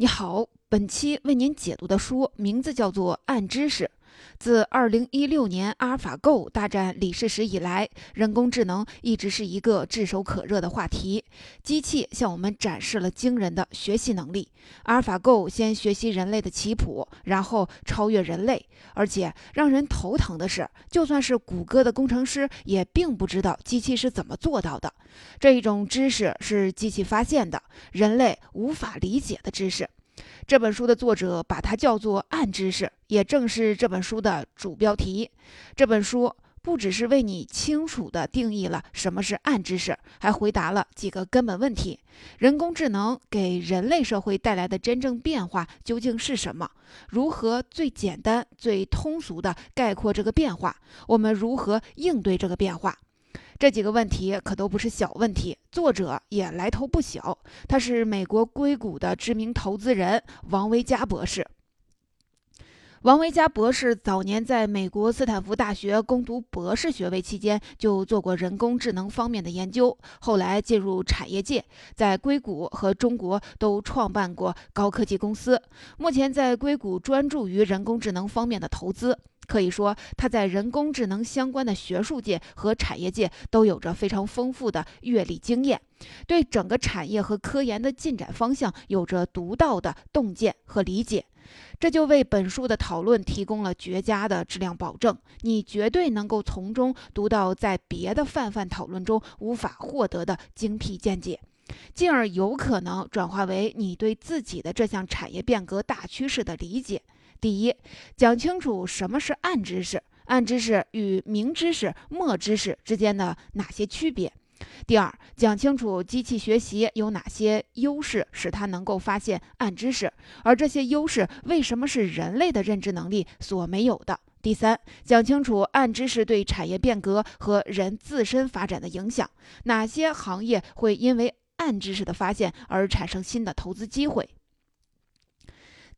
你好，本期为您解读的书名字叫做《暗知识》。自2016年阿尔法 Go 大战李世石以来，人工智能一直是一个炙手可热的话题。机器向我们展示了惊人的学习能力。阿尔法 Go 先学习人类的棋谱，然后超越人类。而且让人头疼的是，就算是谷歌的工程师也并不知道机器是怎么做到的。这一种知识是机器发现的，人类无法理解的知识。这本书的作者把它叫做“暗知识”，也正是这本书的主标题。这本书不只是为你清楚地定义了什么是暗知识，还回答了几个根本问题：人工智能给人类社会带来的真正变化究竟是什么？如何最简单、最通俗地概括这个变化？我们如何应对这个变化？这几个问题可都不是小问题，作者也来头不小。他是美国硅谷的知名投资人王维佳博士。王维佳博士早年在美国斯坦福大学攻读博士学位期间，就做过人工智能方面的研究。后来进入产业界，在硅谷和中国都创办过高科技公司。目前在硅谷专注于人工智能方面的投资。可以说，他在人工智能相关的学术界和产业界都有着非常丰富的阅历经验，对整个产业和科研的进展方向有着独到的洞见和理解，这就为本书的讨论提供了绝佳的质量保证。你绝对能够从中读到在别的泛泛讨论中无法获得的精辟见解，进而有可能转化为你对自己的这项产业变革大趋势的理解。第一，讲清楚什么是暗知识，暗知识与明知识、默知识之间的哪些区别。第二，讲清楚机器学习有哪些优势，使它能够发现暗知识，而这些优势为什么是人类的认知能力所没有的。第三，讲清楚暗知识对产业变革和人自身发展的影响，哪些行业会因为暗知识的发现而产生新的投资机会。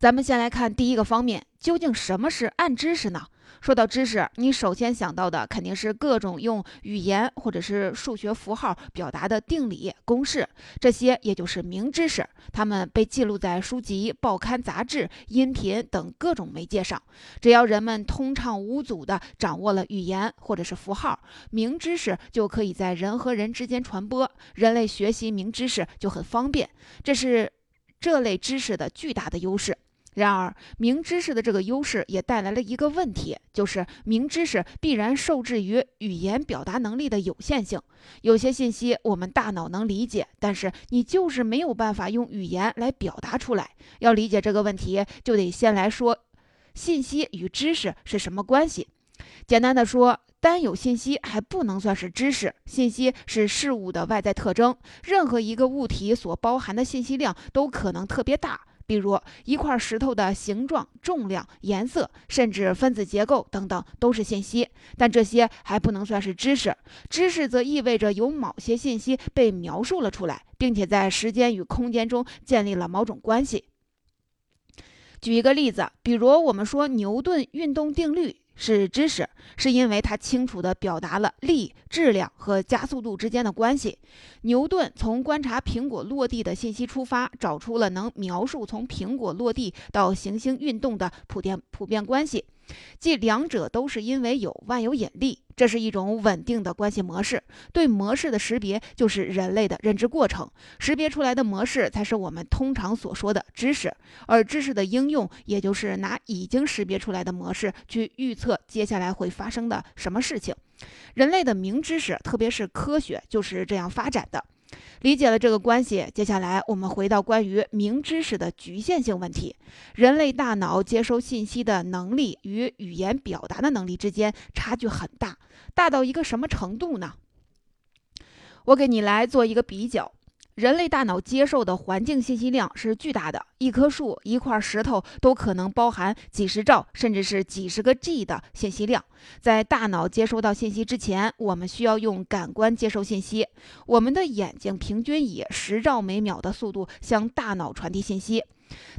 咱们先来看第一个方面，究竟什么是暗知识呢？说到知识，你首先想到的肯定是各种用语言或者是数学符号表达的定理、公式，这些也就是明知识。它们被记录在书籍、报刊、杂志、音频等各种媒介上。只要人们通畅无阻地掌握了语言或者是符号，明知识就可以在人和人之间传播，人类学习明知识就很方便。这是这类知识的巨大的优势。然而，明知识的这个优势也带来了一个问题，就是明知识必然受制于语言表达能力的有限性。有些信息我们大脑能理解，但是你就是没有办法用语言来表达出来。要理解这个问题，就得先来说信息与知识是什么关系。简单的说，单有信息还不能算是知识。信息是事物的外在特征，任何一个物体所包含的信息量都可能特别大。比如一块石头的形状、重量、颜色，甚至分子结构等等，都是信息。但这些还不能算是知识。知识则意味着有某些信息被描述了出来，并且在时间与空间中建立了某种关系。举一个例子，比如我们说牛顿运动定律。是知识，是因为它清楚地表达了力、质量和加速度之间的关系。牛顿从观察苹果落地的信息出发，找出了能描述从苹果落地到行星运动的普遍普遍关系。即两者都是因为有万有引力，这是一种稳定的关系模式。对模式的识别就是人类的认知过程，识别出来的模式才是我们通常所说的知识。而知识的应用，也就是拿已经识别出来的模式去预测接下来会发生的什么事情。人类的明知识，特别是科学，就是这样发展的。理解了这个关系，接下来我们回到关于明知识的局限性问题。人类大脑接收信息的能力与语言表达的能力之间差距很大，大到一个什么程度呢？我给你来做一个比较。人类大脑接受的环境信息量是巨大的，一棵树、一块石头都可能包含几十兆甚至是几十个 G 的信息量。在大脑接收到信息之前，我们需要用感官接收信息。我们的眼睛平均以十兆每秒的速度向大脑传递信息。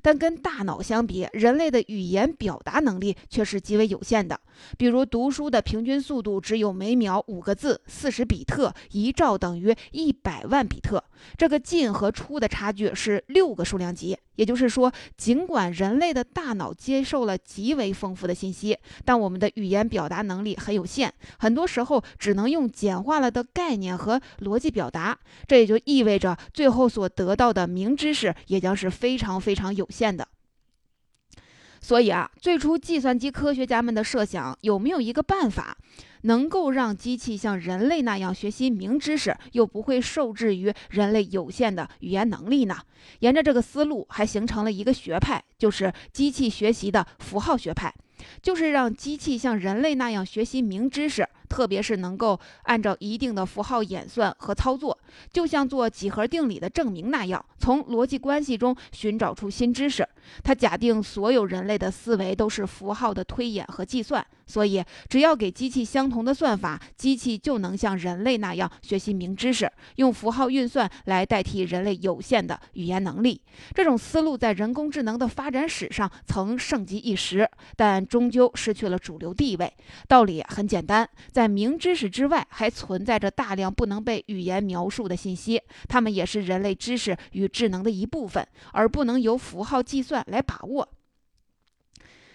但跟大脑相比，人类的语言表达能力却是极为有限的。比如读书的平均速度只有每秒五个字，四十比特，一兆等于一百万比特。这个进和出的差距是六个数量级。也就是说，尽管人类的大脑接受了极为丰富的信息，但我们的语言表达能力很有限，很多时候只能用简化了的概念和逻辑表达。这也就意味着，最后所得到的明知识也将是非常非常有限的。所以啊，最初计算机科学家们的设想，有没有一个办法，能够让机器像人类那样学习明知识，又不会受制于人类有限的语言能力呢？沿着这个思路，还形成了一个学派，就是机器学习的符号学派，就是让机器像人类那样学习明知识。特别是能够按照一定的符号演算和操作，就像做几何定理的证明那样，从逻辑关系中寻找出新知识。他假定所有人类的思维都是符号的推演和计算，所以只要给机器相同的算法，机器就能像人类那样学习明知识，用符号运算来代替人类有限的语言能力。这种思路在人工智能的发展史上曾盛极一时，但终究失去了主流地位。道理很简单，在明知识之外，还存在着大量不能被语言描述的信息，它们也是人类知识与智能的一部分，而不能由符号计算来把握。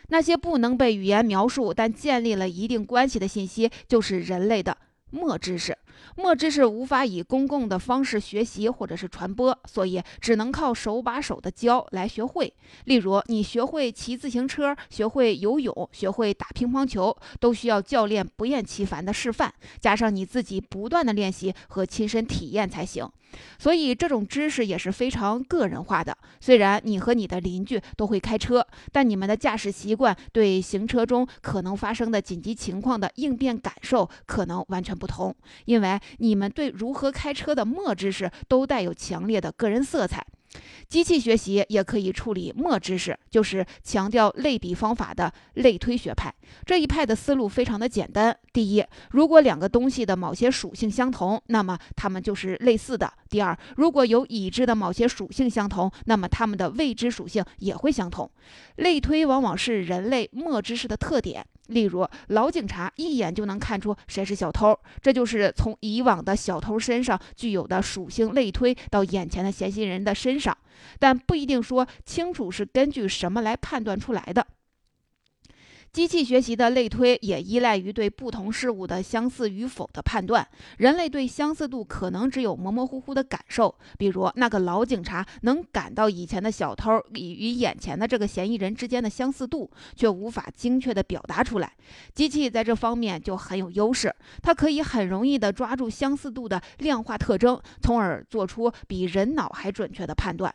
那些不能被语言描述但建立了一定关系的信息，就是人类的末知识。默知识无法以公共的方式学习或者是传播，所以只能靠手把手的教来学会。例如，你学会骑自行车、学会游泳、学会打乒乓球，都需要教练不厌其烦的示范，加上你自己不断的练习和亲身体验才行。所以，这种知识也是非常个人化的。虽然你和你的邻居都会开车，但你们的驾驶习惯、对行车中可能发生的紧急情况的应变感受可能完全不同，因为来你们对如何开车的默知识都带有强烈的个人色彩。机器学习也可以处理默知识，就是强调类比方法的类推学派。这一派的思路非常的简单：第一，如果两个东西的某些属性相同，那么它们就是类似的；第二，如果有已知的某些属性相同，那么它们的未知属性也会相同。类推往往是人类默知识的特点。例如，老警察一眼就能看出谁是小偷，这就是从以往的小偷身上具有的属性类推到眼前的嫌疑人的身上，但不一定说清楚是根据什么来判断出来的。机器学习的类推也依赖于对不同事物的相似与否的判断。人类对相似度可能只有模模糊糊的感受，比如那个老警察能感到以前的小偷与眼前的这个嫌疑人之间的相似度，却无法精确地表达出来。机器在这方面就很有优势，它可以很容易地抓住相似度的量化特征，从而做出比人脑还准确的判断。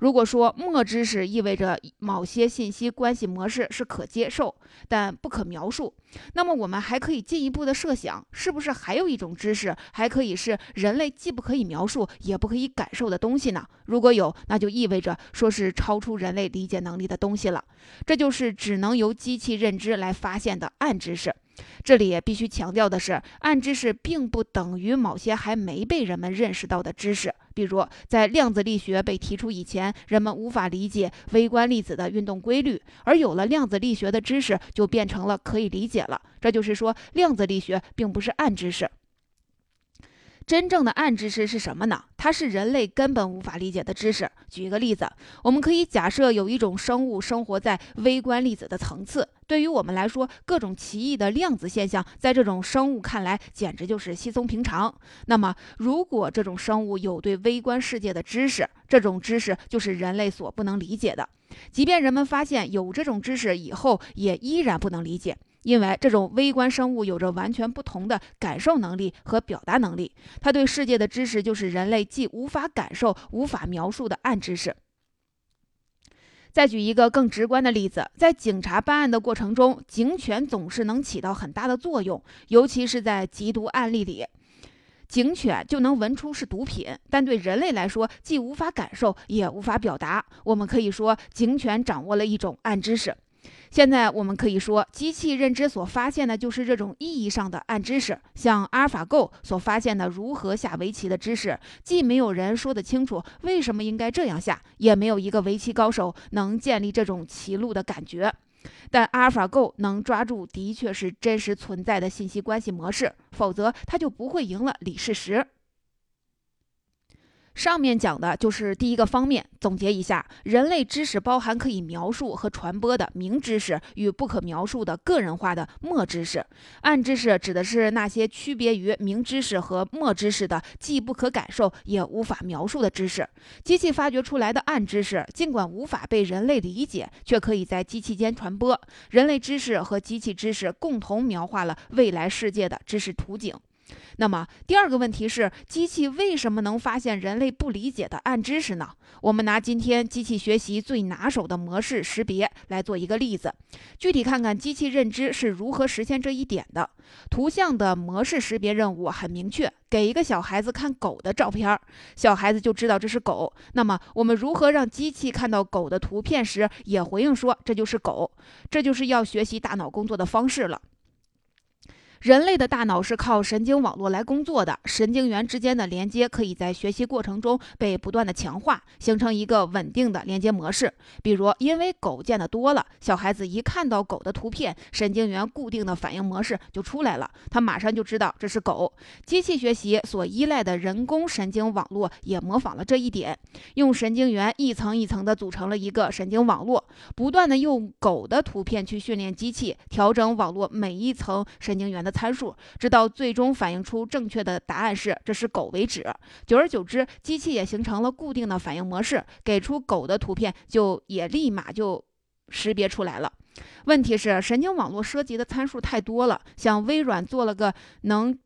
如果说默知识意味着某些信息关系模式是可接受但不可描述，那么我们还可以进一步的设想，是不是还有一种知识还可以是人类既不可以描述也不可以感受的东西呢？如果有，那就意味着说是超出人类理解能力的东西了。这就是只能由机器认知来发现的暗知识。这里必须强调的是，暗知识并不等于某些还没被人们认识到的知识。比如，在量子力学被提出以前，人们无法理解微观粒子的运动规律，而有了量子力学的知识，就变成了可以理解了。这就是说，量子力学并不是暗知识。真正的暗知识是什么呢？它是人类根本无法理解的知识。举一个例子，我们可以假设有一种生物生活在微观粒子的层次，对于我们来说，各种奇异的量子现象在这种生物看来简直就是稀松平常。那么，如果这种生物有对微观世界的知识，这种知识就是人类所不能理解的。即便人们发现有这种知识以后，也依然不能理解。因为这种微观生物有着完全不同的感受能力和表达能力，它对世界的知识就是人类既无法感受、无法描述的暗知识。再举一个更直观的例子，在警察办案的过程中，警犬总是能起到很大的作用，尤其是在缉毒案例里，警犬就能闻出是毒品，但对人类来说，既无法感受，也无法表达。我们可以说，警犬掌握了一种暗知识。现在我们可以说，机器认知所发现的就是这种意义上的暗知识。像阿尔法狗所发现的如何下围棋的知识，既没有人说得清楚为什么应该这样下，也没有一个围棋高手能建立这种棋路的感觉。但阿尔法狗能抓住的确是真实存在的信息关系模式，否则它就不会赢了李世石。上面讲的就是第一个方面。总结一下，人类知识包含可以描述和传播的明知识与不可描述的个人化的默知识。暗知识指的是那些区别于明知识和默知识的，既不可感受也无法描述的知识。机器发掘出来的暗知识，尽管无法被人类理解，却可以在机器间传播。人类知识和机器知识共同描画了未来世界的知识图景。那么第二个问题是，机器为什么能发现人类不理解的暗知识呢？我们拿今天机器学习最拿手的模式识别来做一个例子，具体看看机器认知是如何实现这一点的。图像的模式识别任务很明确，给一个小孩子看狗的照片，小孩子就知道这是狗。那么我们如何让机器看到狗的图片时也回应说这就是狗？这就是要学习大脑工作的方式了。人类的大脑是靠神经网络来工作的，神经元之间的连接可以在学习过程中被不断的强化，形成一个稳定的连接模式。比如，因为狗见得多了，小孩子一看到狗的图片，神经元固定的反应模式就出来了，他马上就知道这是狗。机器学习所依赖的人工神经网络也模仿了这一点，用神经元一层一层的组成了一个神经网络，不断的用狗的图片去训练机器，调整网络每一层神经元的的。参数，直到最终反映出正确的答案是这是狗为止。久而久之，机器也形成了固定的反应模式，给出狗的图片就也立马就识别出来了。问题是，神经网络涉及的参数太多了，像微软做了个能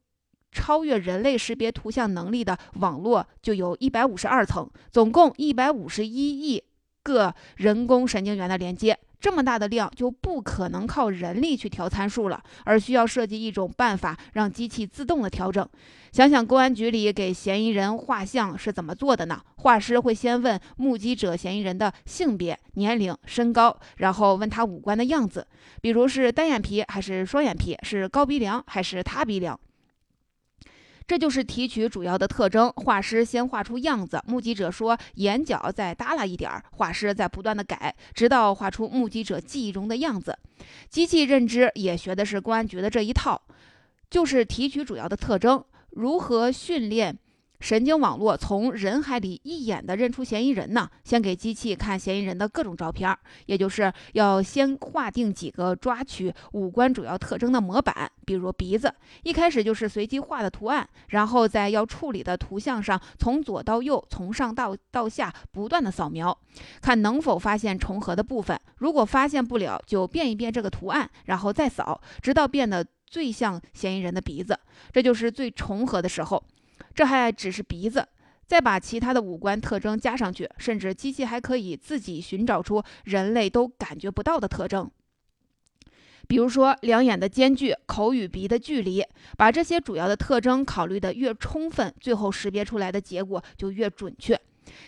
超越人类识别图像能力的网络，就有一百五十二层，总共一百五十一亿个人工神经元的连接。这么大的量就不可能靠人力去调参数了，而需要设计一种办法让机器自动的调整。想想公安局里给嫌疑人画像是怎么做的呢？画师会先问目击者嫌疑人的性别、年龄、身高，然后问他五官的样子，比如是单眼皮还是双眼皮，是高鼻梁还是塌鼻梁。这就是提取主要的特征。画师先画出样子，目击者说眼角再耷拉一点儿，画师在不断的改，直到画出目击者记忆中的样子。机器认知也学的是公安局的这一套，就是提取主要的特征，如何训练。神经网络从人海里一眼的认出嫌疑人呢？先给机器看嫌疑人的各种照片，也就是要先划定几个抓取五官主要特征的模板，比如鼻子，一开始就是随机画的图案，然后在要处理的图像上从左到右，从上到到下不断的扫描，看能否发现重合的部分。如果发现不了，就变一变这个图案，然后再扫，直到变得最像嫌疑人的鼻子，这就是最重合的时候。这还只是鼻子，再把其他的五官特征加上去，甚至机器还可以自己寻找出人类都感觉不到的特征，比如说两眼的间距、口与鼻的距离。把这些主要的特征考虑的越充分，最后识别出来的结果就越准确。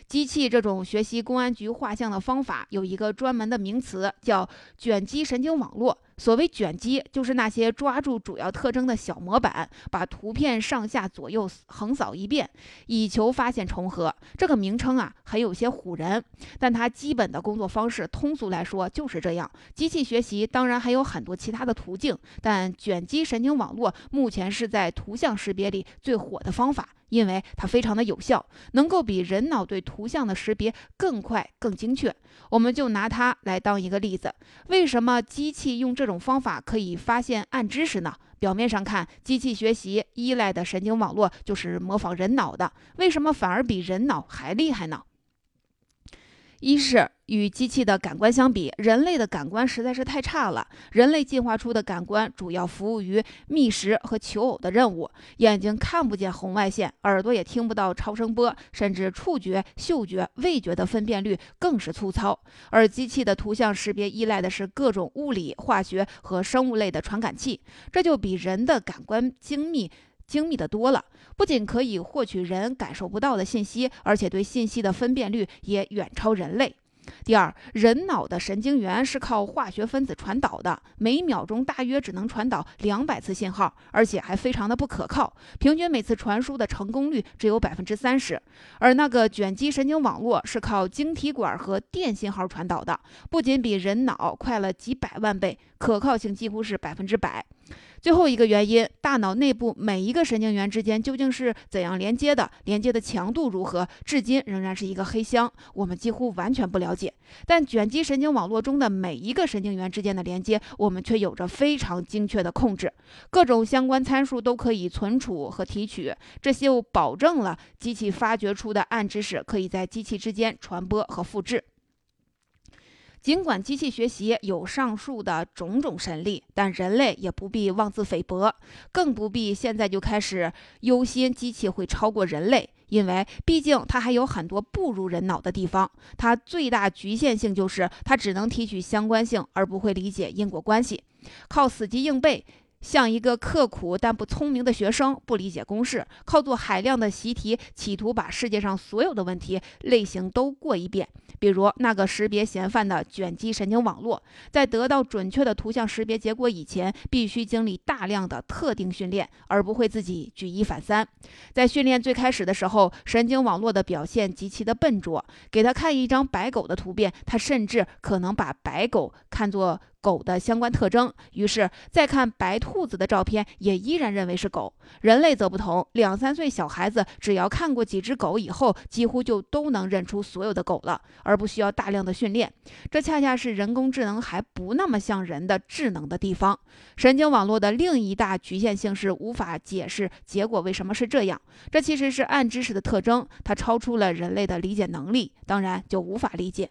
机器这种学习公安局画像的方法有一个专门的名词，叫卷积神经网络。所谓卷积，就是那些抓住主要特征的小模板，把图片上下左右横扫一遍，以求发现重合。这个名称啊，很有些唬人，但它基本的工作方式，通俗来说就是这样。机器学习当然还有很多其他的途径，但卷积神经网络目前是在图像识别里最火的方法。因为它非常的有效，能够比人脑对图像的识别更快、更精确。我们就拿它来当一个例子。为什么机器用这种方法可以发现暗知识呢？表面上看，机器学习依赖的神经网络就是模仿人脑的，为什么反而比人脑还厉害呢？一是。与机器的感官相比，人类的感官实在是太差了。人类进化出的感官主要服务于觅食和求偶的任务，眼睛看不见红外线，耳朵也听不到超声波，甚至触觉、嗅觉、味觉的分辨率更是粗糙。而机器的图像识别依赖的是各种物理、化学和生物类的传感器，这就比人的感官精密。精密的多了，不仅可以获取人感受不到的信息，而且对信息的分辨率也远超人类。第二，人脑的神经元是靠化学分子传导的，每秒钟大约只能传导两百次信号，而且还非常的不可靠，平均每次传输的成功率只有百分之三十。而那个卷积神经网络是靠晶体管和电信号传导的，不仅比人脑快了几百万倍，可靠性几乎是百分之百。最后一个原因，大脑内部每一个神经元之间究竟是怎样连接的，连接的强度如何，至今仍然是一个黑箱，我们几乎完全不了解。但卷积神经网络中的每一个神经元之间的连接，我们却有着非常精确的控制，各种相关参数都可以存储和提取，这就保证了机器发掘出的暗知识可以在机器之间传播和复制。尽管机器学习有上述的种种神力，但人类也不必妄自菲薄，更不必现在就开始忧心机器会超过人类，因为毕竟它还有很多不如人脑的地方。它最大局限性就是它只能提取相关性，而不会理解因果关系，靠死记硬背。像一个刻苦但不聪明的学生，不理解公式，靠做海量的习题，企图把世界上所有的问题类型都过一遍。比如那个识别嫌犯的卷积神经网络，在得到准确的图像识别结果以前，必须经历大量的特定训练，而不会自己举一反三。在训练最开始的时候，神经网络的表现极其的笨拙。给他看一张白狗的图片，他甚至可能把白狗看作。狗的相关特征，于是再看白兔子的照片，也依然认为是狗。人类则不同，两三岁小孩子只要看过几只狗以后，几乎就都能认出所有的狗了，而不需要大量的训练。这恰恰是人工智能还不那么像人的智能的地方。神经网络的另一大局限性是无法解释结果为什么是这样。这其实是暗知识的特征，它超出了人类的理解能力，当然就无法理解。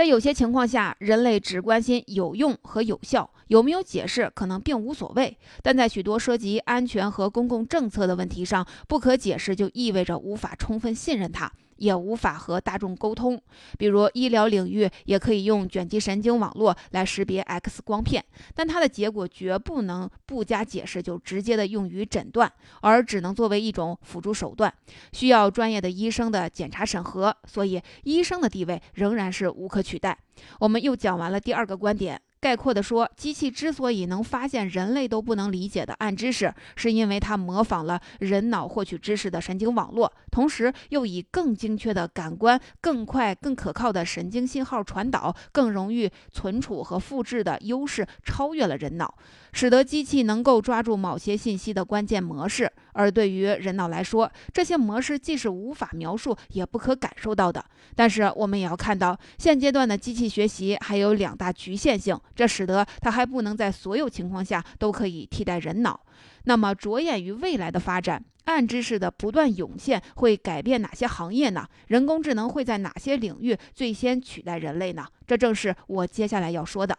在有些情况下，人类只关心有用和有效，有没有解释可能并无所谓。但在许多涉及安全和公共政策的问题上，不可解释就意味着无法充分信任它。也无法和大众沟通，比如医疗领域也可以用卷积神经网络来识别 X 光片，但它的结果绝不能不加解释就直接的用于诊断，而只能作为一种辅助手段，需要专业的医生的检查审核，所以医生的地位仍然是无可取代。我们又讲完了第二个观点。概括地说，机器之所以能发现人类都不能理解的暗知识，是因为它模仿了人脑获取知识的神经网络，同时又以更精确的感官、更快、更可靠的神经信号传导、更容易存储和复制的优势，超越了人脑。使得机器能够抓住某些信息的关键模式，而对于人脑来说，这些模式既是无法描述，也不可感受到的。但是，我们也要看到，现阶段的机器学习还有两大局限性，这使得它还不能在所有情况下都可以替代人脑。那么，着眼于未来的发展，暗知识的不断涌现会改变哪些行业呢？人工智能会在哪些领域最先取代人类呢？这正是我接下来要说的。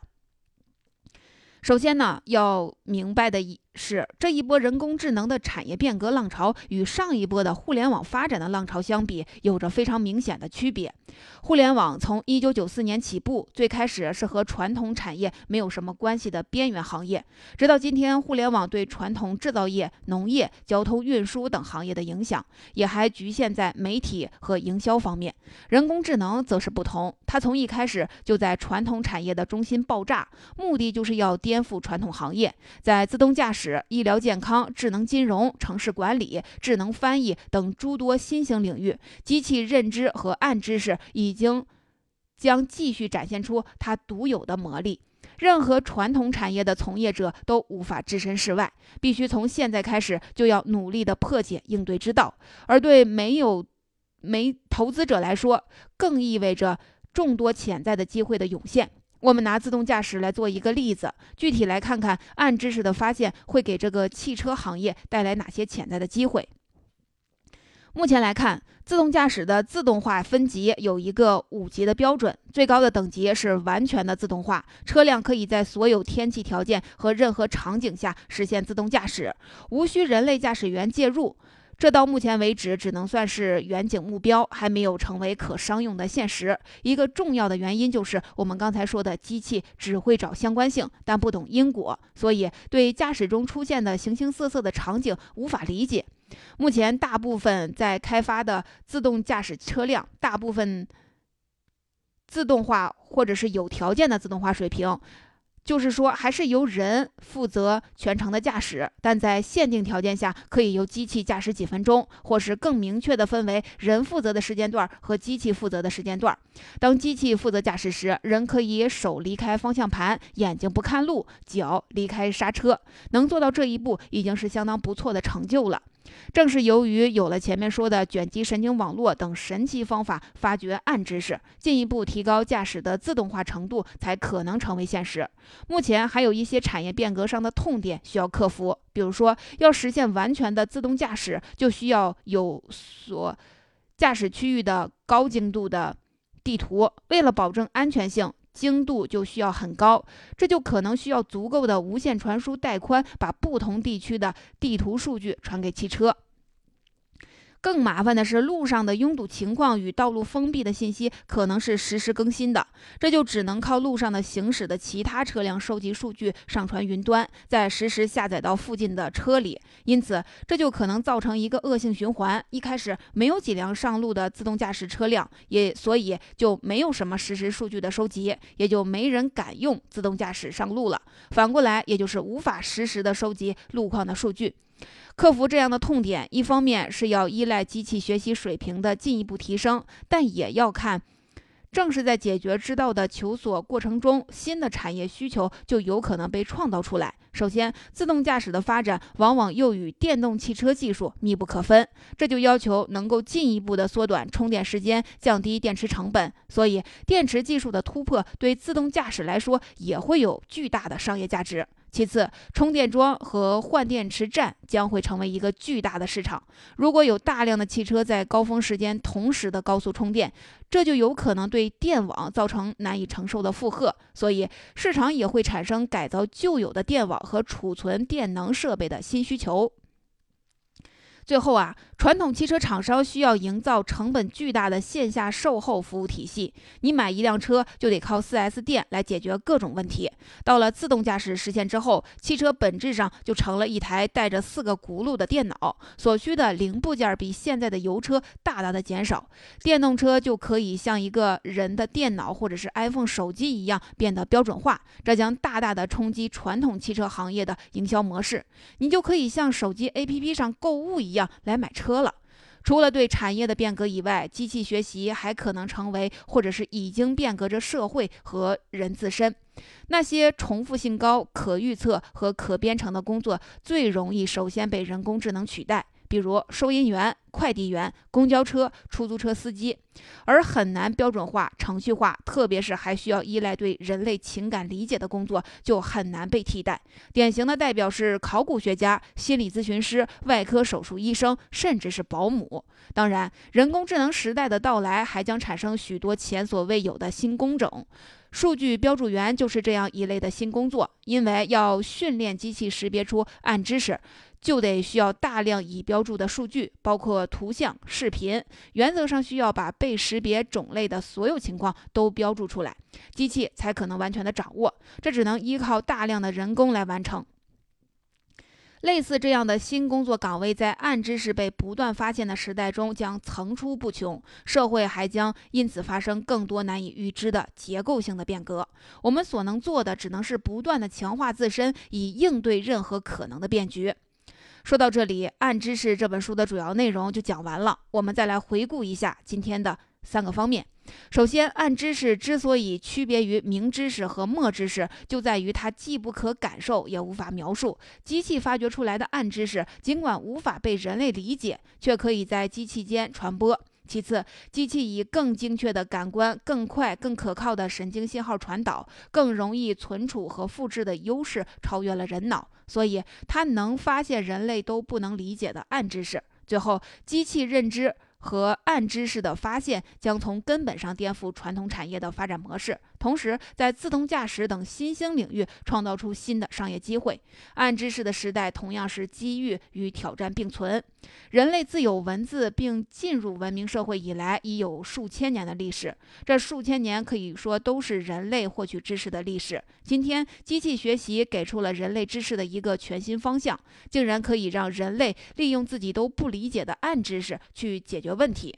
首先呢，要明白的一。是这一波人工智能的产业变革浪潮与上一波的互联网发展的浪潮相比，有着非常明显的区别。互联网从一九九四年起步，最开始是和传统产业没有什么关系的边缘行业，直到今天，互联网对传统制造业、农业、交通运输等行业的影响，也还局限在媒体和营销方面。人工智能则是不同，它从一开始就在传统产业的中心爆炸，目的就是要颠覆传统行业，在自动驾驶。医疗健康、智能金融、城市管理、智能翻译等诸多新兴领域，机器认知和暗知识已经将继续展现出它独有的魔力。任何传统产业的从业者都无法置身事外，必须从现在开始就要努力的破解应对之道。而对没有没投资者来说，更意味着众多潜在的机会的涌现。我们拿自动驾驶来做一个例子，具体来看看暗知识的发现会给这个汽车行业带来哪些潜在的机会。目前来看，自动驾驶的自动化分级有一个五级的标准，最高的等级是完全的自动化，车辆可以在所有天气条件和任何场景下实现自动驾驶，无需人类驾驶员介入。这到目前为止只能算是远景目标，还没有成为可商用的现实。一个重要的原因就是我们刚才说的，机器只会找相关性，但不懂因果，所以对驾驶中出现的形形色色的场景无法理解。目前大部分在开发的自动驾驶车辆，大部分自动化或者是有条件的自动化水平。就是说，还是由人负责全程的驾驶，但在限定条件下，可以由机器驾驶几分钟，或是更明确的分为人负责的时间段和机器负责的时间段。当机器负责驾驶时，人可以手离开方向盘，眼睛不看路，脚离开刹车。能做到这一步，已经是相当不错的成就了。正是由于有了前面说的卷积神经网络等神奇方法，发掘暗知识，进一步提高驾驶的自动化程度，才可能成为现实。目前还有一些产业变革上的痛点需要克服，比如说，要实现完全的自动驾驶，就需要有所驾驶区域的高精度的地图。为了保证安全性。精度就需要很高，这就可能需要足够的无线传输带宽，把不同地区的地图数据传给汽车。更麻烦的是，路上的拥堵情况与道路封闭的信息可能是实时更新的，这就只能靠路上的行驶的其他车辆收集数据，上传云端，再实时下载到附近的车里。因此，这就可能造成一个恶性循环：一开始没有几辆上路的自动驾驶车辆，也所以就没有什么实时数据的收集，也就没人敢用自动驾驶上路了。反过来，也就是无法实时的收集路况的数据。克服这样的痛点，一方面是要依赖机器学习水平的进一步提升，但也要看，正是在解决知道的求索过程中，新的产业需求就有可能被创造出来。首先，自动驾驶的发展往往又与电动汽车技术密不可分，这就要求能够进一步的缩短充电时间，降低电池成本。所以，电池技术的突破对自动驾驶来说也会有巨大的商业价值。其次，充电桩和换电池站将会成为一个巨大的市场。如果有大量的汽车在高峰时间同时的高速充电，这就有可能对电网造成难以承受的负荷，所以市场也会产生改造旧有的电网和储存电能设备的新需求。最后啊，传统汽车厂商需要营造成本巨大的线下售后服务体系。你买一辆车就得靠 4S 店来解决各种问题。到了自动驾驶实现之后，汽车本质上就成了一台带着四个轱辘的电脑，所需的零部件比现在的油车大大的减少。电动车就可以像一个人的电脑或者是 iPhone 手机一样变得标准化，这将大大的冲击传统汽车行业的营销模式。你就可以像手机 APP 上购物一样。来买车了。除了对产业的变革以外，机器学习还可能成为，或者是已经变革着社会和人自身。那些重复性高、可预测和可编程的工作，最容易首先被人工智能取代。比如收银员、快递员、公交车、出租车司机，而很难标准化、程序化，特别是还需要依赖对人类情感理解的工作，就很难被替代。典型的代表是考古学家、心理咨询师、外科手术医生，甚至是保姆。当然，人工智能时代的到来还将产生许多前所未有的新工种。数据标注员就是这样一类的新工作，因为要训练机器识别出暗知识。就得需要大量已标注的数据，包括图像、视频，原则上需要把被识别种类的所有情况都标注出来，机器才可能完全的掌握。这只能依靠大量的人工来完成。类似这样的新工作岗位，在暗知识被不断发现的时代中将层出不穷，社会还将因此发生更多难以预知的结构性的变革。我们所能做的，只能是不断的强化自身，以应对任何可能的变局。说到这里，《暗知识》这本书的主要内容就讲完了。我们再来回顾一下今天的三个方面。首先，暗知识之所以区别于明知识和默知识，就在于它既不可感受，也无法描述。机器发掘出来的暗知识，尽管无法被人类理解，却可以在机器间传播。其次，机器以更精确的感官、更快、更可靠的神经信号传导、更容易存储和复制的优势，超越了人脑，所以它能发现人类都不能理解的暗知识。最后，机器认知。和暗知识的发现将从根本上颠覆传统产业的发展模式，同时在自动驾驶等新兴领域创造出新的商业机会。暗知识的时代同样是机遇与挑战并存。人类自有文字并进入文明社会以来，已有数千年的历史。这数千年可以说都是人类获取知识的历史。今天，机器学习给出了人类知识的一个全新方向，竟然可以让人类利用自己都不理解的暗知识去解决。问题。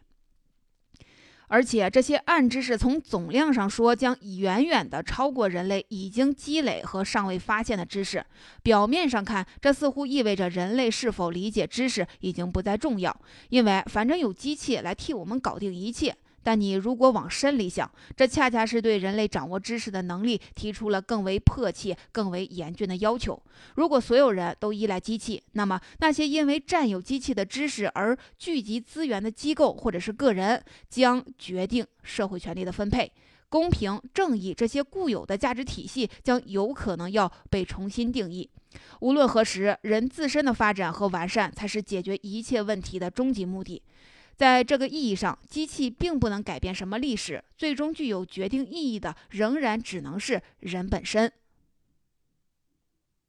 而且这些暗知识从总量上说，将远远的超过人类已经积累和尚未发现的知识。表面上看，这似乎意味着人类是否理解知识已经不再重要，因为反正有机器来替我们搞定一切。但你如果往深里想，这恰恰是对人类掌握知识的能力提出了更为迫切、更为严峻的要求。如果所有人都依赖机器，那么那些因为占有机器的知识而聚集资源的机构或者是个人，将决定社会权力的分配、公平、正义这些固有的价值体系将有可能要被重新定义。无论何时，人自身的发展和完善才是解决一切问题的终极目的。在这个意义上，机器并不能改变什么历史，最终具有决定意义的仍然只能是人本身。